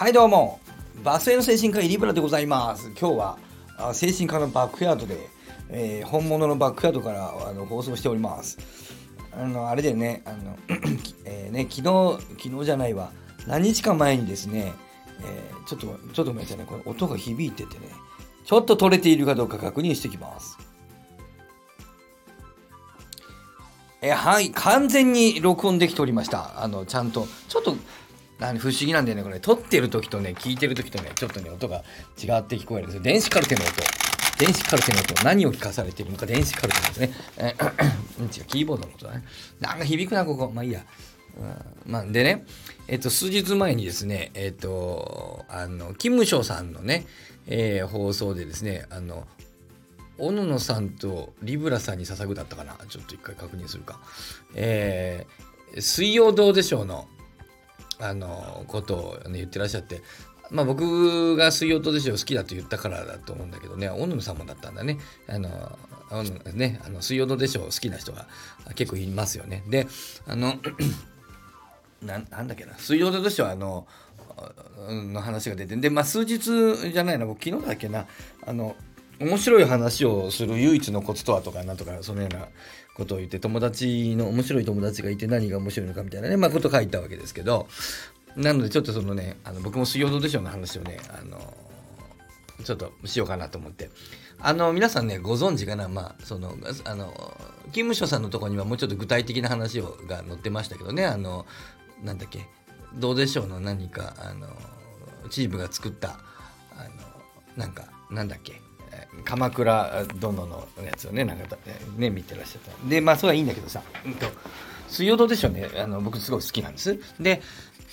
はいどうも。バスへの精神科医リブラでございます。今日はあ精神科のバックヤードで、えー本物のバックヤードからあの放送しております。あのあれだよねあの、えね昨日昨日じゃないわ。何日か前にですね、えーちょっとちょっとごめんなさいね。これ音が響いててね。ちょっと取れているかどうか確認してきます。えはい。完全に録音できておりました。あのちゃんとちょっとあの不思議なんだよねこれ。撮ってる時とね聞いてる時とねちょっとね音が違って聞こえるんですよ。電子カルテの音。電子カルテの音。何を聞かされているのか電子カルテですね、うん違う。キーボードの音だね。なんか響くなここ。まあいいや。うんまあ、でね、えっと、数日前にですね、えっと、あの、キムショさんのね、えー放送でですね、あの、小野さんとリブラさんに捧ぐだったかな。ちょっと一回確認するか。えー水曜どうでしょうの、あの、ことを、ね、言ってらっしゃって、まあ僕が水曜どうでしょう好きだと言ったからだと思うんだけどね、小野さんもだったんだね。あの、小野ね、あの水曜どうでしょう好きな人が結構いますよね。で、あの、なんなんだっけな水曜どうでしょあの、の話が出てで、まあ、数日じゃないな僕昨日だっけなあの面白い話をする唯一のコツとはとかなんとかそのようなことを言って友達の面白い友達がいて何が面白いのかみたいなねまあこと書いたわけですけどなのでちょっとそのねあの僕も水曜どうでしょうの話をねあのちょっとしようかなと思って。あの、皆さんね、ご存知かなまあ、その、あの、勤務所さんのとこにはもうちょっと具体的な話をが載ってましたけどね、あの、なんだっけ、どうでしょうの何か、あの、チームが作った、あの、なんか、なんだっけ、鎌倉殿のやつをね、なんか、ね、見てらっしゃった。で、まあ、それはいいんだけどさ、うんと、水曜どうでしょうね、あの、僕すごい好きなんです。で、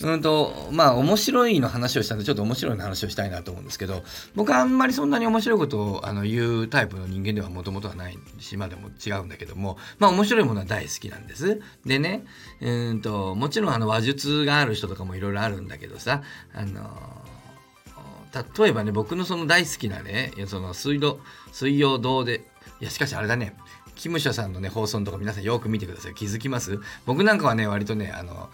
うんと、まあ、面白いの話をしたんで、ちょっと面白いの話をしたいなと思うんですけど、僕はあんまりそんなに面白いことをあの言うタイプの人間ではもともとはないし、今でも違うんだけども、まあ、面白いものは大好きなんです。でね、うんと、もちろんあの話術がある人とかもいろいろあるんだけどさ、あの、例えばね、僕のその大好きなね、その水道、水曜堂で、いや、しかしあれだね、キムショさんのね、放送のとか皆さんよく見てください。気づきます？僕なんかはね、割とね、あの、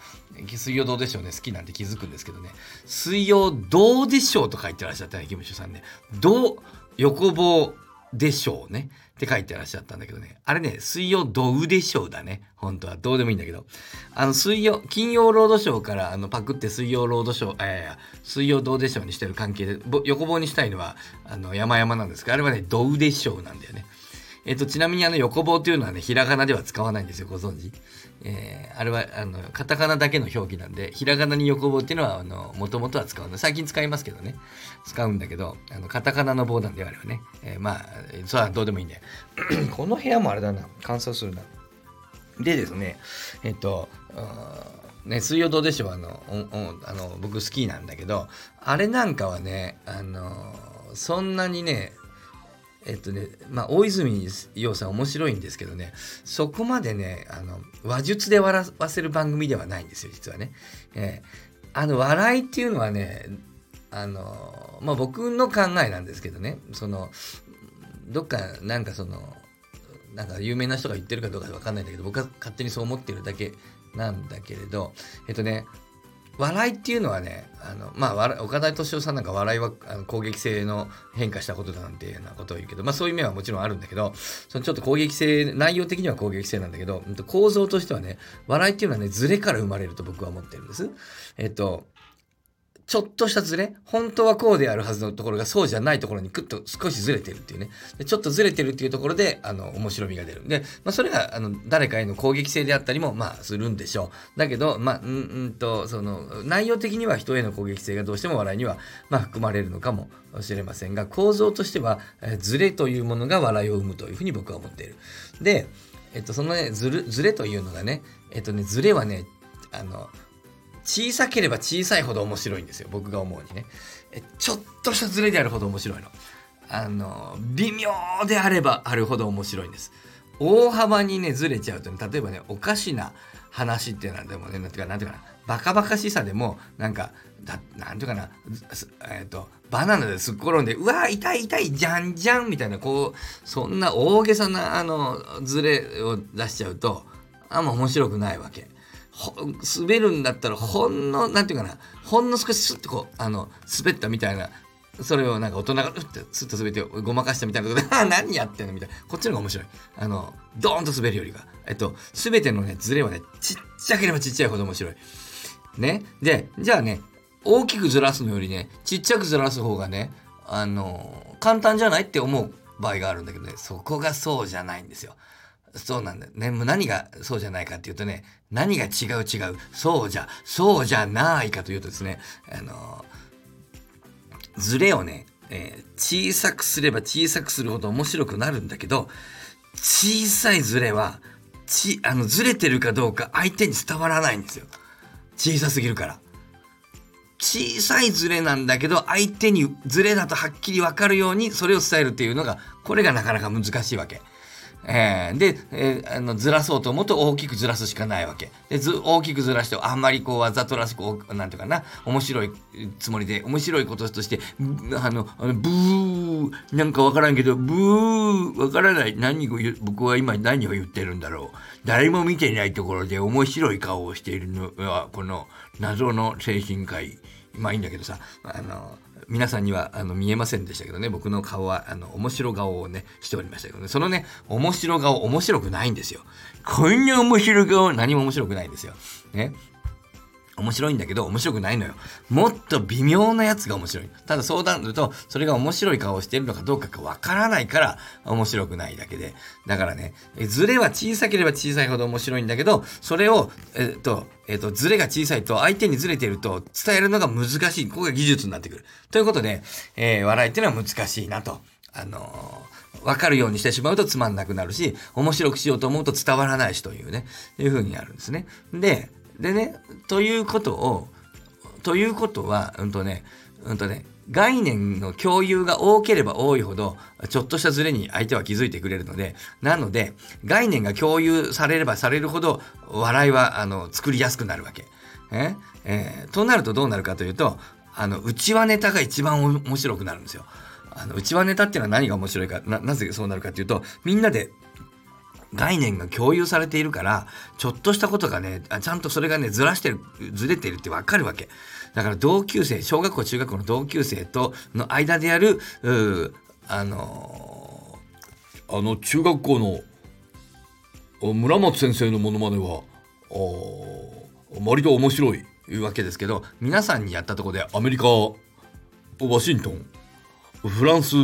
水曜どうでしょうね、好きなんて気づくんですけどね、水曜どうでしょうと書いてらっしゃったね、キムショさんね。どう、横棒でしょうね。って書いてらっしゃったんだけどね。あれね、水曜どうでしょうだね。本当は。どうでもいいんだけど。あの、水曜、金曜ロードショーからあのパクって水曜ロードショー、えー、水曜どうでしょうにしてる関係で、横棒にしたいのは、あの、山々なんですけど、あれはね、どうでしょうなんだよね。えっと、ちなみにあの横棒というのはね、ひらがなでは使わないんですよ、ご存知。えーあれは、あの、カタカナだけの表記なんで、ひらがなに横棒っていうのは、あの、もともとは使うの。最近使いますけどね。使うんだけど、あの、カタカナの棒なんで、あれはね。えーまあ、それはどうでもいいんだよ。この部屋もあれだな、乾燥するな。でですね、えっと、ね、水曜どうでしょうあのおおあの僕好きなんだけどあれなんかはねあのそんなにねえっとねまあ大泉洋さん面白いんですけどねそこまでねあの話術で笑わせる番組ではないんですよ実はね。えーあの笑いっていうのはねあのまあ僕の考えなんですけどねそのどっかなんかそのなんか有名な人が言ってるかどうかわかんないんだけど僕は勝手にそう思ってるだけなんだけれどえっとね笑いっていうのはねあのまあ岡田敏夫さんなんか笑いはあの攻撃性の変化したことだなんていうようなことを言うけどまあそういう面はもちろんあるんだけどそのちょっと攻撃性内容的には攻撃性なんだけど構造としてはね笑いっていうのはねずれから生まれると僕は思ってるんです。えっとちょっとしたズレ本当はこうであるはずのところがそうじゃないところにクッと少しずれてるっていうね。ちょっとずれてるっていうところであの面白みが出る。で、まあ、それがあの誰かへの攻撃性であったりもまあするんでしょう。だけどまあうんうんとその内容的には人への攻撃性がどうしても笑いにはまあ含まれるのかもしれませんが構造としては、えーズレというものが笑いを生むというふうに僕は思っている。で、えっと、そのねずるずれというのがねえっとねずれはねあの小さければ小さいほど面白いんですよ。僕が思うにね。ちょっとしたズレであるほど面白いの。あの微妙であればあるほど面白いんです。大幅にねずれちゃうとね例えばねおかしな話っていうのはでもねなんていうかなんていうかな。バカバカしさでもなんかだなんていうかな。えっ、とバナナですっ転んでうわ痛い痛いじゃんじゃんみたいなこうそんな大げさなあのズレを出しちゃうとあんま面白くないわけ。滑るんだったらほんのなんていうかなほんの少しスッとこうあの滑ったみたいなそれをなんか大人がうってスッと滑ってごまかしたみたいなことで、何やってんのみたいな。こっちの方が面白い。あの、ドーンと滑るよりが。えっと、すべてのね、ズレはね、ちっちゃければちっちゃいほど面白い。ね。で、じゃあね、大きくずらすのよりね、ちっちゃくずらす方がね、あの、簡単じゃないって思う場合があるんだけどね、そこがそうじゃないんですよ。そうなんだね。もう何がそうじゃないかっていうとね、何が違う違う、そうじゃ、そうじゃないかというとですね、あの、ズレをね、えー、小さくすれば小さくするほど面白くなるんだけど、小さいズレは、ち、あの、ずれてるかどうか相手に伝わらないんですよ。小さすぎるから。小さいズレなんだけど、相手にズレだとはっきりわかるようにそれを伝えるっていうのが、これがなかなか難しいわけ。えー、で、えー、あのずらそうと思うと大きくずらすしかないわけ。でず大きくずらしてあんまりこうわざとらしくなんていうかな面白いつもりで面白いこととしてあのあのブーなんかわからんけどブーわからない何を僕は今何を言ってるんだろう誰も見てないところで面白い顔をしているのはこの謎の精神科医。まあいいんだけどさあの皆さんにはあの見えませんでしたけどね。僕の顔はあの面白顔をねしておりましたけどね。そのね面白顔面白くないんですよ。こんな面白顔何も面白くないんですよ。ね。面白いんだけど面白くないのよ。もっと微妙なやつが面白い。ただ相談すると、それが面白い顔をしてるのかどうかがわからないから面白くないだけで。だからね、ズレは小さければ小さいほど面白いんだけど、それを、えっと、えっと、ズレが小さいと相手にズレてると伝えるのが難しい。ここが技術になってくる。ということで、えー、笑いっていうのは難しいなと。あのー、わかるようにしてしまうとつまんなくなるし、面白くしようと思うと伝わらないしというね、いうふうになるんですね。で、でね、ということを、ということは、うんとね、うんとね、概念の共有が多ければ多いほど、ちょっとしたズレに相手は気づいてくれるので、なので、概念が共有されればされるほど、笑いは、あの、作りやすくなるわけ。ええー、となるとどうなるかというと、あの、内輪ネタが一番面白くなるんですよ。あの、内輪ネタっていうのは何が面白いか、な、なぜそうなるかっていうと、みんなで概念が共有されているから、ちょっとしたことがね、ちゃんとそれがね、ずらしてる、ずれてるってわかるわけ。だから同級生、小学校、中学校の同級生との間でやる、あのー、あの中学校の村松先生のものまねは、割と面白いわけですけど、皆さんにやったところでアメリカ、ワシントン、フランス、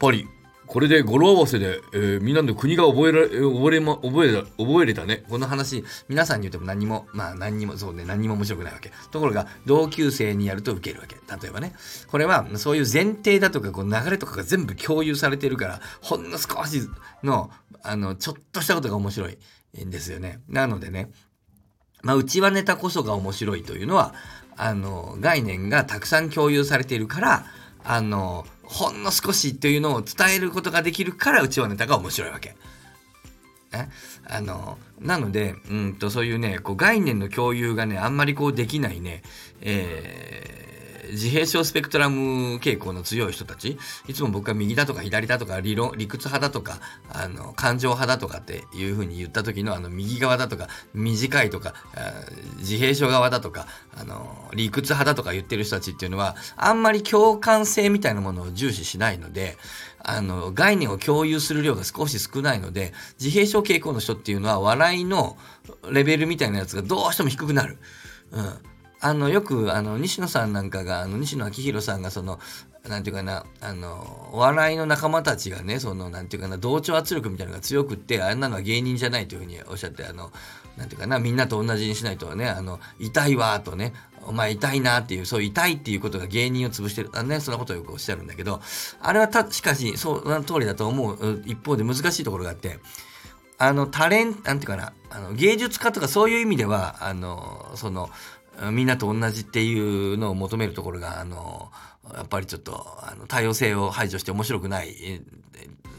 パリ、これで語呂合わせで、えー、みんなの国が覚えられ、覚えま、覚えた、覚えれたね。この話、皆さんに言っても何も、まあ何にも、そうね、何にも面白くないわけ。ところが、同級生にやると受けるわけ。例えばね。これは、そういう前提だとか、こう流れとかが全部共有されてるから、ほんの少しの、あの、ちょっとしたことが面白いんですよね。なのでね、まあ、内輪ネタこそが面白いというのは、あの、概念がたくさん共有されているから、あの、ほんの少しというのを伝えることができるからうちはネタが面白いわけ。え？あのなのでうんとそういうねこう概念の共有がねあんまりこうできないね、えー自閉症スペクトラム傾向の強い人たちいつも僕は右だとか左だとか理論理屈派だとかあの感情派だとかっていうふうに言った時のあの右側だとか短いとか自閉症側だとかあの理屈派だとか言ってる人たちっていうのはあんまり共感性みたいなものを重視しないのであの概念を共有する量が少し少ないので自閉症傾向の人っていうのは笑いのレベルみたいなやつがどうしても低くなる。うんあのよくあの西野さんなんかがあの西野昭弘さんがそのなんていうかなあのお笑いの仲間たちがねそのなんていうかな同調圧力みたいなのが強くってあんなのは芸人じゃないというふうにおっしゃってあのなんていうかなみんなと同じにしないとねあの痛いわとねお前痛いなっていうそう痛いっていうことが芸人を潰してるあねそんなことをよくおっしゃるんだけどあれはたしかしそうの通りだと思う一方で難しいところがあってあのタレンなんていうかなあの芸術家とかそういう意味ではあのそのみんなと同じっていうのを求めるところが、あの、やっぱりちょっと、あの、多様性を排除して面白くない、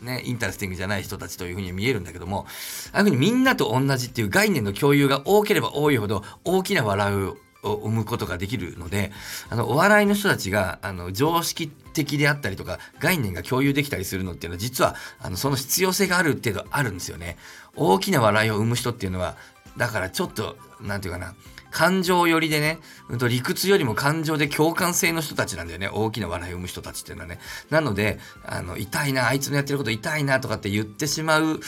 ね、 interesting じゃない人たちというふうに見えるんだけども、ああいうふうにみんなと同じっていう概念の共有が多ければ多いほど、大きな笑いを生むことができるので、あの、お笑いの人たちが、あの、常識的であったりとか、概念が共有できたりするのっていうのは、実は、あの、その必要性がある程度あるんですよね。大きな笑いを生む人っていうのは、だからちょっと、なんていうかな、感情寄りでね、うんと理屈よりも感情で共感性の人たちなんだよね。大きな笑いを生む人たちっていうのはね。なので、あの、痛いな、あいつのやってること痛いなとかって言ってしまう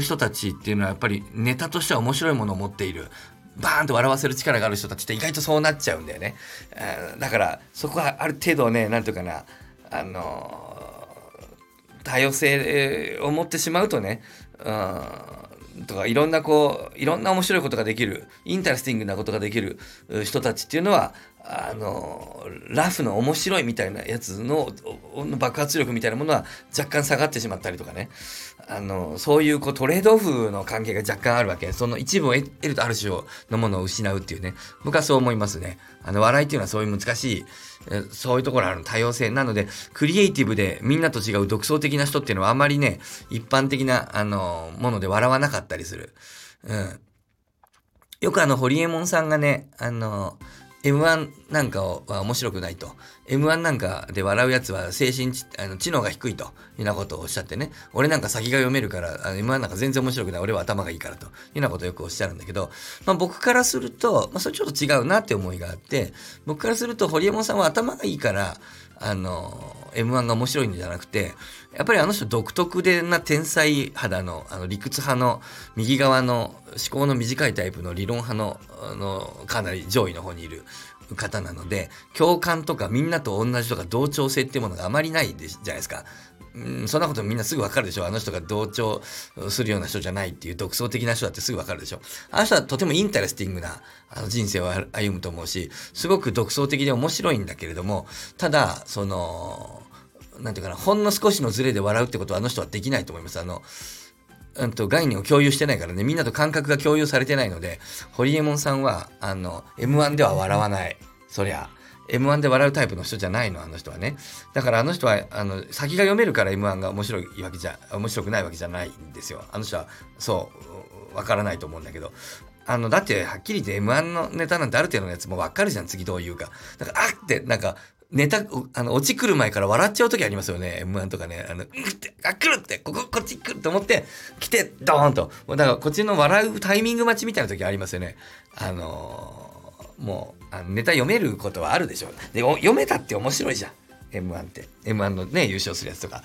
人たちっていうのはやっぱりネタとしては面白いものを持っている。バーンと笑わせる力がある人たちって意外とそうなっちゃうんだよね。だからそこはある程度ね、なんていうかな、あの多様性を持ってしまうとね、うんとかいろんなこういろんな面白いことができる interesting なことができる人たちっていうのはあの laugh の面白いみたいなやつの爆発力みたいなものは若干下がってしまったりとかね。あのそういうこうトレードオフの関係が若干あるわけ。その一部を得るとある種のものを失うっていうね。僕はそう思いますね。あの笑いっていうのはそういう難しいそういうところある多様性。なのでクリエイティブでみんなと違う独創的な人っていうのはあまりね一般的なあのもので笑わなかったりする、うん、よくあのホリエモンさんがねあの M1 なんかは面白くないと。M1 なんかで笑うやつは精神あの知能が低いというようなことをおっしゃってね。俺なんか先が読めるから、M1 なんか全然面白くない。俺は頭がいいからというようなことをよくおっしゃるんだけど、まあ僕からすると、まあそれちょっと違うなって思いがあって、僕からすると堀江門さんは頭がいいから、あの、M1 が面白いんじゃなくて、やっぱりあの人独特でな天才肌のあの理屈派の右側の思考の短いタイプの理論派のあのかなり上位の方にいる方なので共感とかみんなと同じとか同調性っていうものがあまりないでじゃないですか。うん、そんなことみんなすぐわかるでしょあの人が同調するような人じゃないっていう独創的な人だってすぐわかるでしょあの人はとても interesting なあの人生を歩むと思うし、すごく独創的で面白いんだけれども、ただ、その、なんていうかな、ほんの少しのズレで笑うってことはあの人はできないと思います。あの、うんと概念を共有してないからね、みんなと感覚が共有されてないので、ホリエモンさんは、あの、M1 では笑わない。そりゃ。M1 で笑うタイプの人じゃないの、あの人はね。だからあの人は、あの、先が読めるから M1 が面白いわけじゃ、面白くないわけじゃないんですよ。あの人は、そう、わからないと思うんだけど。あの、だって、はっきり言って M1 のネタなんてある程度のやつもわかるじゃん、次どう言うか。だから、あって、なんか、ネタ、あの、落ち来る前から笑っちゃう時ありますよね。M1 とかね。あの、うって、あ、来るって、ここ、こっち来ると思って、来て、ドーンと。だから、こっちの笑うタイミング待ちみたいな時ありますよね。あのー、もう、あのネタ読めることはあるでしょう。で、読めたって面白いじゃん。M1 って。M1 のね、優勝するやつとか。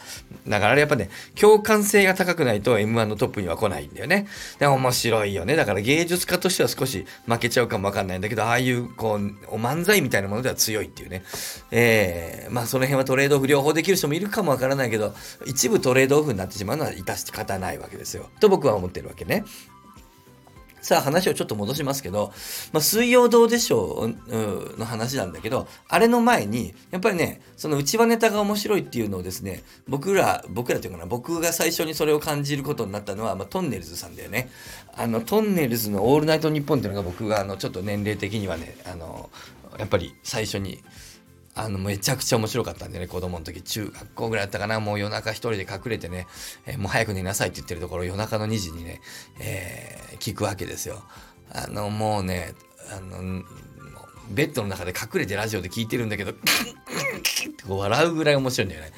だからあれやっぱね、共感性が高くないと M1 のトップには来ないんだよね。で、面白いよね。だから芸術家としては少し負けちゃうかもわかんないんだけど、ああいう、こう、お漫才みたいなものでは強いっていうね。えー、まあその辺はトレードオフ両方できる人もいるかもわからないけど、一部トレードオフになってしまうのは致し方ないわけですよ。と僕は思ってるわけね。さあ話をちょっと戻しますけど、まあ、水曜どうでしょうの話なんだけど、あれの前に、やっぱりね、その内輪ネタが面白いっていうのをですね、僕ら、僕らというかな、僕が最初にそれを感じることになったのは、まあ、トンネルズさんだよね。あの、トンネルズのオールナイトニッポンっていうのが僕が、あの、ちょっと年齢的にはね、あの、やっぱり最初に、あの、めちゃくちゃ面白かったんでね、子供の時、中学校ぐらいだったかな、もう夜中一人で隠れてね、えー、もう早く寝なさいって言ってるところ、夜中の2時にね、えー、聞くわけですよ。あの、もうね、あの、ベッドの中で隠れてラジオで聞いてるんだけど、って笑うぐらい面白いんだよね。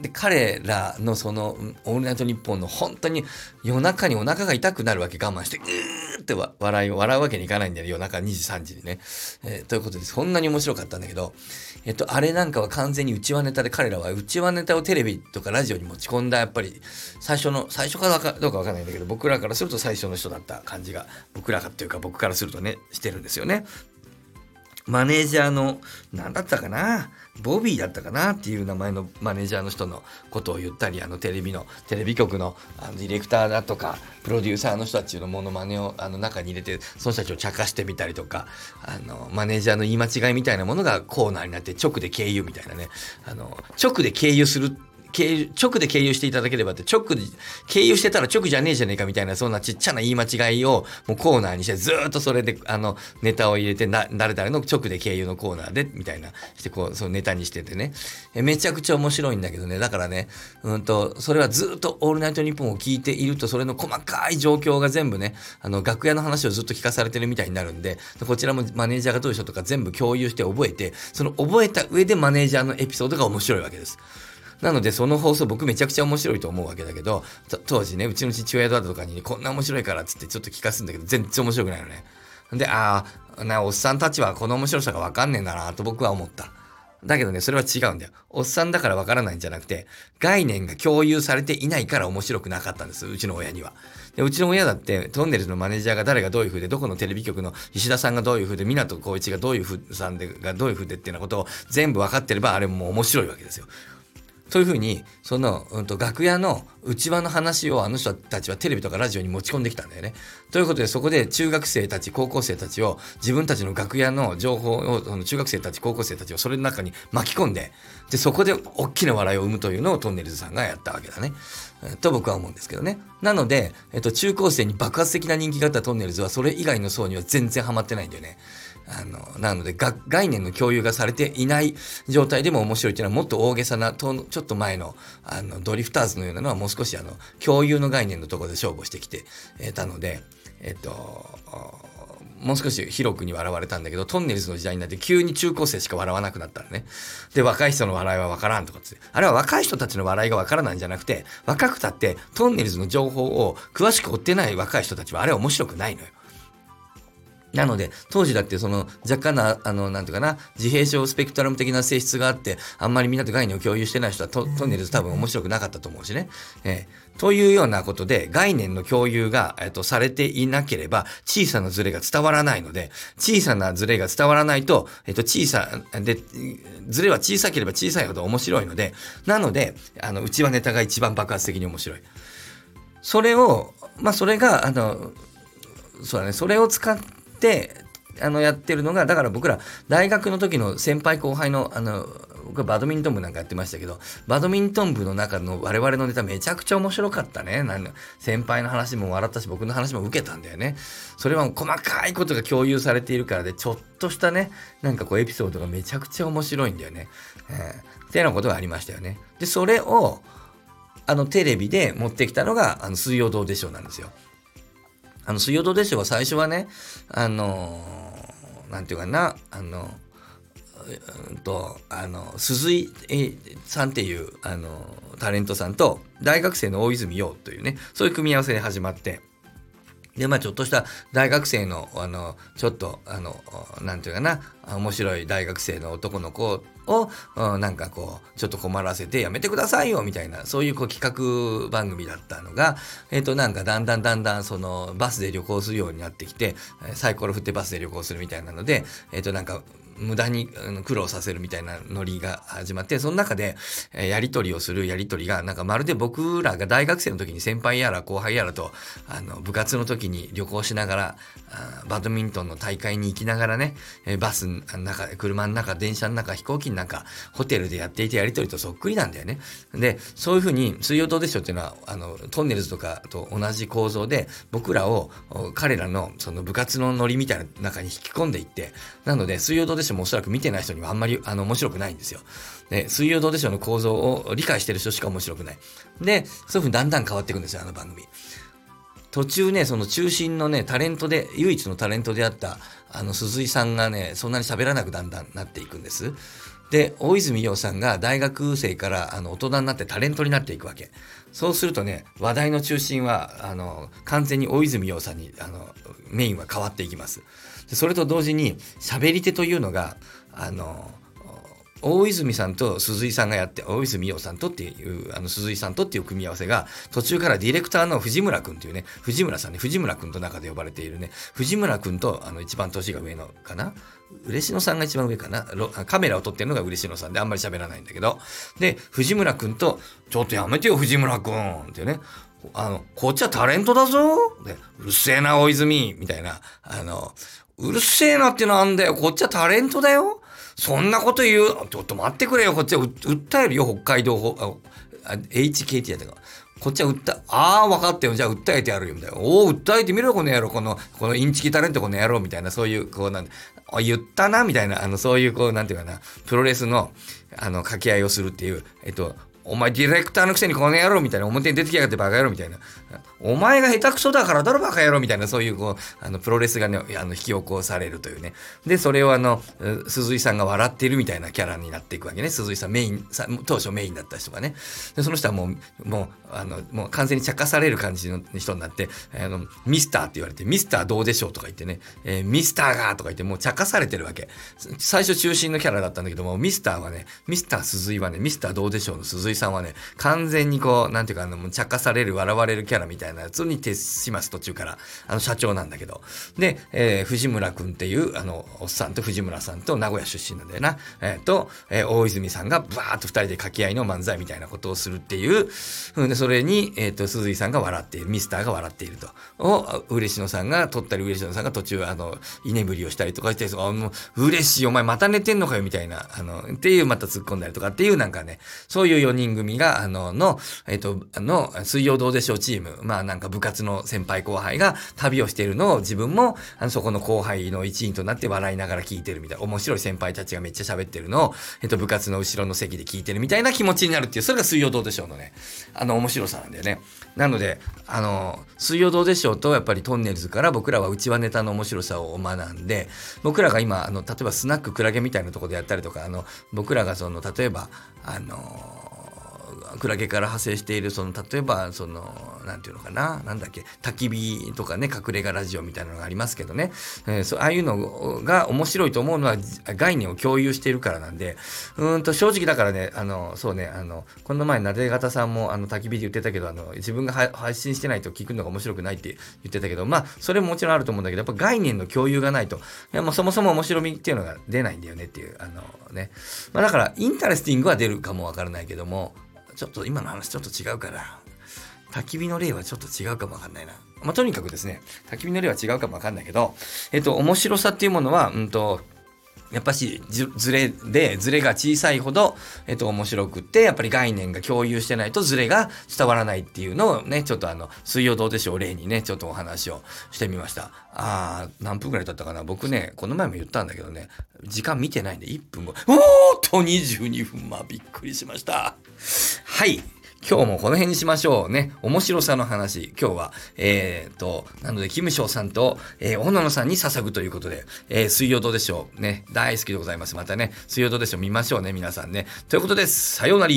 で彼らのその「オールナイトニッポン」の本当に夜中にお腹が痛くなるわけ我慢してうーって笑い笑うわけにいかないんだよね夜中2時3時にね、えー、ということでそんなに面白かったんだけど、えっと、あれなんかは完全に内輪ネタで彼らは内輪ネタをテレビとかラジオに持ち込んだやっぱり最初の最初からどうかわかんないんだけど僕らからすると最初の人だった感じが僕らかっていうか僕からするとねしてるんですよね。マネージャーの、何だったかな？ボビーだったかな？っていう名前のマネージャーの人のことを言ったり、あのテレビの、テレビ局のあのディレクターだとか、プロデューサーの人たちのものまねをあの中に入れて、その人たちを茶化してみたりとか、あの、マネージャーの言い間違いみたいなものがコーナーになって直で経由みたいなね、あの、直で経由する、直で経由していただければって、直で、経由してたら直じゃねえじゃねえかみたいな、そんなちっちゃな言い間違いを、もうコーナーにして、ずっとそれで、あの、ネタを入れて、な、誰々の直で経由のコーナーで、みたいな、して、こう、そのネタにしててね。えめちゃくちゃ面白いんだけどね、だからね、うんと、それはずっとオールナイトニッポンを聞いていると、それの細かい状況が全部ね、あの、楽屋の話をずっと聞かされてるみたいになるんで、こちらもマネージャーがどういうとか全部共有して覚えて、その覚えた上でマネージャーのエピソードが面白いわけです。なのでその放送僕めちゃくちゃ面白いと思うわけだけど、当時ね、うちの父親だとかに、こんな面白いからっつってちょっと聞かすんだけど、全然面白くないのね。で、ああ、な、おっさんたちはこの面白さがわかんねえんだなと僕は思った。だけどね、それは違うんだよ。おっさんだからわからないんじゃなくて、概念が共有されていないから面白くなかったんです、うちの親には。でうちの親だって、トンネルズのマネージャーが誰がどういう風で、どこのテレビ局の石田さんがどういう風で、湊光一がどういう風さんでがどういう風でっていうようなことを全部分かってれば、あれも面白いわけですよ。というふうにその、うん、と楽屋の内輪の話をあの人たちはテレビとかラジオに持ち込んできたんだよね。ということでそこで中学生たち高校生たちを自分たちの楽屋の情報をその中学生たち高校生たちをそれの中に巻き込んででそこで大きな笑いを生むというのをトンネルズさんがやったわけだね。と僕は思うんですけどね。なので、えっと、中高生に爆発的な人気があったトンネルズはそれ以外の層には全然ハマってないんだよね。あの、なので、概念の共有がされていない状態でも面白いっていうのはもっと大げさな、とちょっと前の、あの、ドリフターズのようなのはもう少しあの、共有の概念のところで勝負してきてたので、えっと、もう少し広くに笑われたんだけど、トンネルズの時代になって急に中高生しか笑わなくなったのね。で、若い人の笑いはわからんとかって。あれは若い人たちの笑いがわからないんじゃなくて、若くたってトンネルズの情報を詳しく追ってない若い人たちはあれは面白くないのよ。なので、当時だってその若干な、あの、なんていうかな、自閉症スペクトラム的な性質があって、あんまりみんなと概念を共有してない人はトトンネルズ多分面白くなかったと思うしね。えー、というようなことで、概念の共有が、えっ、ー、と、されていなければ、小さなズレが伝わらないので、小さなズレが伝わらないと、えっ、ー、と、小さ、で、ズレは小さければ小さいほど面白いので、なので、あの、内輪ネタが一番爆発的に面白い。それを、まあ、それが、あの、そうだね、それを使って、てあのやってるのがだから僕ら大学の時の先輩後輩のあの僕はバドミントン部なんかやってましたけどバドミントン部の中の我々のネタめちゃくちゃ面白かったね。なん先輩の話も笑ったし僕の話も受けたんだよね。それは細かいことが共有されているからでちょっとしたねなんかこうエピソードがめちゃくちゃ面白いんだよね、えー、っていうようなことがありましたよね。でそれをあのテレビで持ってきたのがあの水曜どうでしょうなんですよ。あの、水曜どうでしょうは最初はね、あのー、なんていうかな、あの、うんと、あの、鈴井さんっていう、あの、タレントさんと、大学生の大泉洋というね、そういう組み合わせで始まって、で、まあちょっとした大学生の、あの、ちょっと、あの、なんていうかな、面白い大学生の男の子を、なんかこう、ちょっと困らせてやめてくださいよ、みたいな、そういうこう企画番組だったのが、えっ、ー、と、なんかだんだんだんだん、その、バスで旅行するようになってきて、サイコロ振ってバスで旅行するみたいなので、えっ、ー、と、なんか、無駄に苦労させるみたいなノリが始まって、その中で、えやりとりをするやりとりが、なんかまるで僕らが大学生の時に先輩やら後輩やらと、あの、部活の時に旅行しながら、バドミントンの大会に行きながらね、えバスの中、車の中、電車の中、飛行機の中、ホテルでやっていたやりとりとそっくりなんだよね。で、そういうふうに、水曜どうでしょうっていうのは、あの、トンネルズとかと同じ構造で、僕らを彼らのその部活のノリみたいな中に引き込んでいって、なので、水曜どうでしょもおそらく見てない人にはあんまりあの面白くないんですよ。で、水曜どうでしょうの構造を理解してる人しか面白くない。で、そういうふうにだんだん変わっていくんですよ、あの番組。途中ね、その中心のね、タレントで、唯一のタレントであった、あの、鈴井さんがね、そんなに喋らなくだんだんなっていくんです。で、大泉洋さんが大学生からあの大人になってタレントになっていくわけ。そうするとね、話題の中心は、あの、完全に大泉洋さんに、あの、メインは変わっていきます。それと同時に喋り手というのがあの大泉さんと鈴井さんがやって、大泉洋さんとっていう、あの、鈴井さんとっていう組み合わせが、途中からディレクターの藤村くんっていうね、藤村さんね、藤村くんと中で呼ばれているね、藤村くんと、あの、一番年が上のかな嬉野さんが一番上かなカメラを撮ってるのが嬉野さんであんまり喋らないんだけど、で、藤村くんと、ちょっとやめてよ、藤村くんってね、あの、こっちはタレントだぞで、うるせえな、大泉みたいな、あの、うるせえなってなんだよ。こっちはタレントだよ。そんなこと言う。ちょっと待ってくれよ。こっちは訴えるよ。北海道 HKT やったか。こっちは訴え、ああ、分かったよ。じゃあ訴えてやるよ。みたいな。おお、訴えてみろ、この野郎。この、このインチキタレント、この野郎。みたいな、そういう、こうなんあ、言ったな、みたいな、あの、そういう、こう、なんていうかな、プロレスの、あの、掛け合いをするっていう、えっと、お前ディレクターのくせにこの野郎みたいな、表に出てきやがってバカ野郎みたいな。お前が下手くそだからだろバカ野郎みたいな、そういうこう、あの、プロレスがね、あの、引き起こされるというね。で、それをあの、鈴井さんが笑ってるみたいなキャラになっていくわけね。鈴井さんメイン、当初メインだった人がね。で、その人はもう、もう、あの、もう完全に茶化される感じの人になって、あの、ミスターって言われて、ミスターどうでしょうとか言ってね、えー、ミスターがとか言ってもう茶化されてるわけ。最初中心のキャラだったんだけども、ミスターはね、ミスター鈴井はね、ミスターどうでしょうの鈴井さんはね、完全にこう、なんていうか、あの、茶化される、笑われるキャラみたいなやつに徹します、途中から。あの、社長なんだけど。で、えー、藤村くんっていう、あの、おっさんと藤村さんと名古屋出身なんだよな。えー、と、えー、大泉さんがバーッと二人で掛け合いの漫才みたいなことをするっていう、うで、それに、えっ、ー、と、鈴井さんが笑っている、ミスターが笑っていると。を、嬉野さんが、撮ったり嬉野さんが途中、あの、居眠りをしたりとかして、あの、嬉しい、お前また寝てんのかよ、みたいな、あの、っていう、また突っ込んだりとかっていう、なんかね、そういう4人組が、あの、の、えっ、と、あの、水曜どうでしょうチーム、まあなんか部活の先輩後輩が旅をしているのを自分も、あの、そこの後輩の一員となって笑いながら聞いてるみたいな、面白い先輩たちがめっちゃ喋ってるのを、えっ、と、部活の後ろの席で聞いてるみたいな気持ちになるっていう、それが水曜どうでしょうのね、あの、面白さなんだよね。なので、あの、水曜どうでしょうと、やっぱりトンネルズから僕らはうちわネタの面白さを学んで、僕らが今、あの、例えばスナッククラゲみたいなとこでやったりとか、あの、僕らがその、例えば、あのクラゲから派生しているその例えばその何て言うのかななんだっけ焚き火とかね隠れ家ラジオみたいなのがありますけどね、えー、そうああいうのが面白いと思うのは概念を共有しているからなんでうんと正直だからねあのそうねあのこの前なで方さんもあの焚き火で言ってたけどあの自分が配信してないと聞くのが面白くないって言ってたけどまあそれももちろんあると思うんだけどやっぱ概念の共有がないと。いやもうそもそも面白みっていうのが出ないんだよねっていうあのね、まあ、だから interesting は出るかもわからないけどもちょっと今の話ちょっと違うから、焚き火の例はちょっと違うかもわかんないな。まあ、とにかくですね、焚き火の例は違うかもわかんないけど、えっと、面白さっていうものは、うんと、やっぱしずれでずれが小さいほど、えっと、面白くってやっぱり概念が共有してないとずれが伝わらないっていうのをねちょっとあの水曜どうでしょう例にねちょっとお話をしてみました。あー何分ぐらい経ったかな？僕ねこの前も言ったんだけどね時間見てないんで1分後。おーっと22分。まびっくりしました。はい。今日もこの辺にしましょうね。面白さの話。今日は、えー、っと、なので、キムショウさんと、えー、女のさんに捧ぐということで、えー、水曜どうでしょう。ね、大好きでございます。またね、水曜どうでしょう見ましょうね、皆さんね。ということです。さようなら。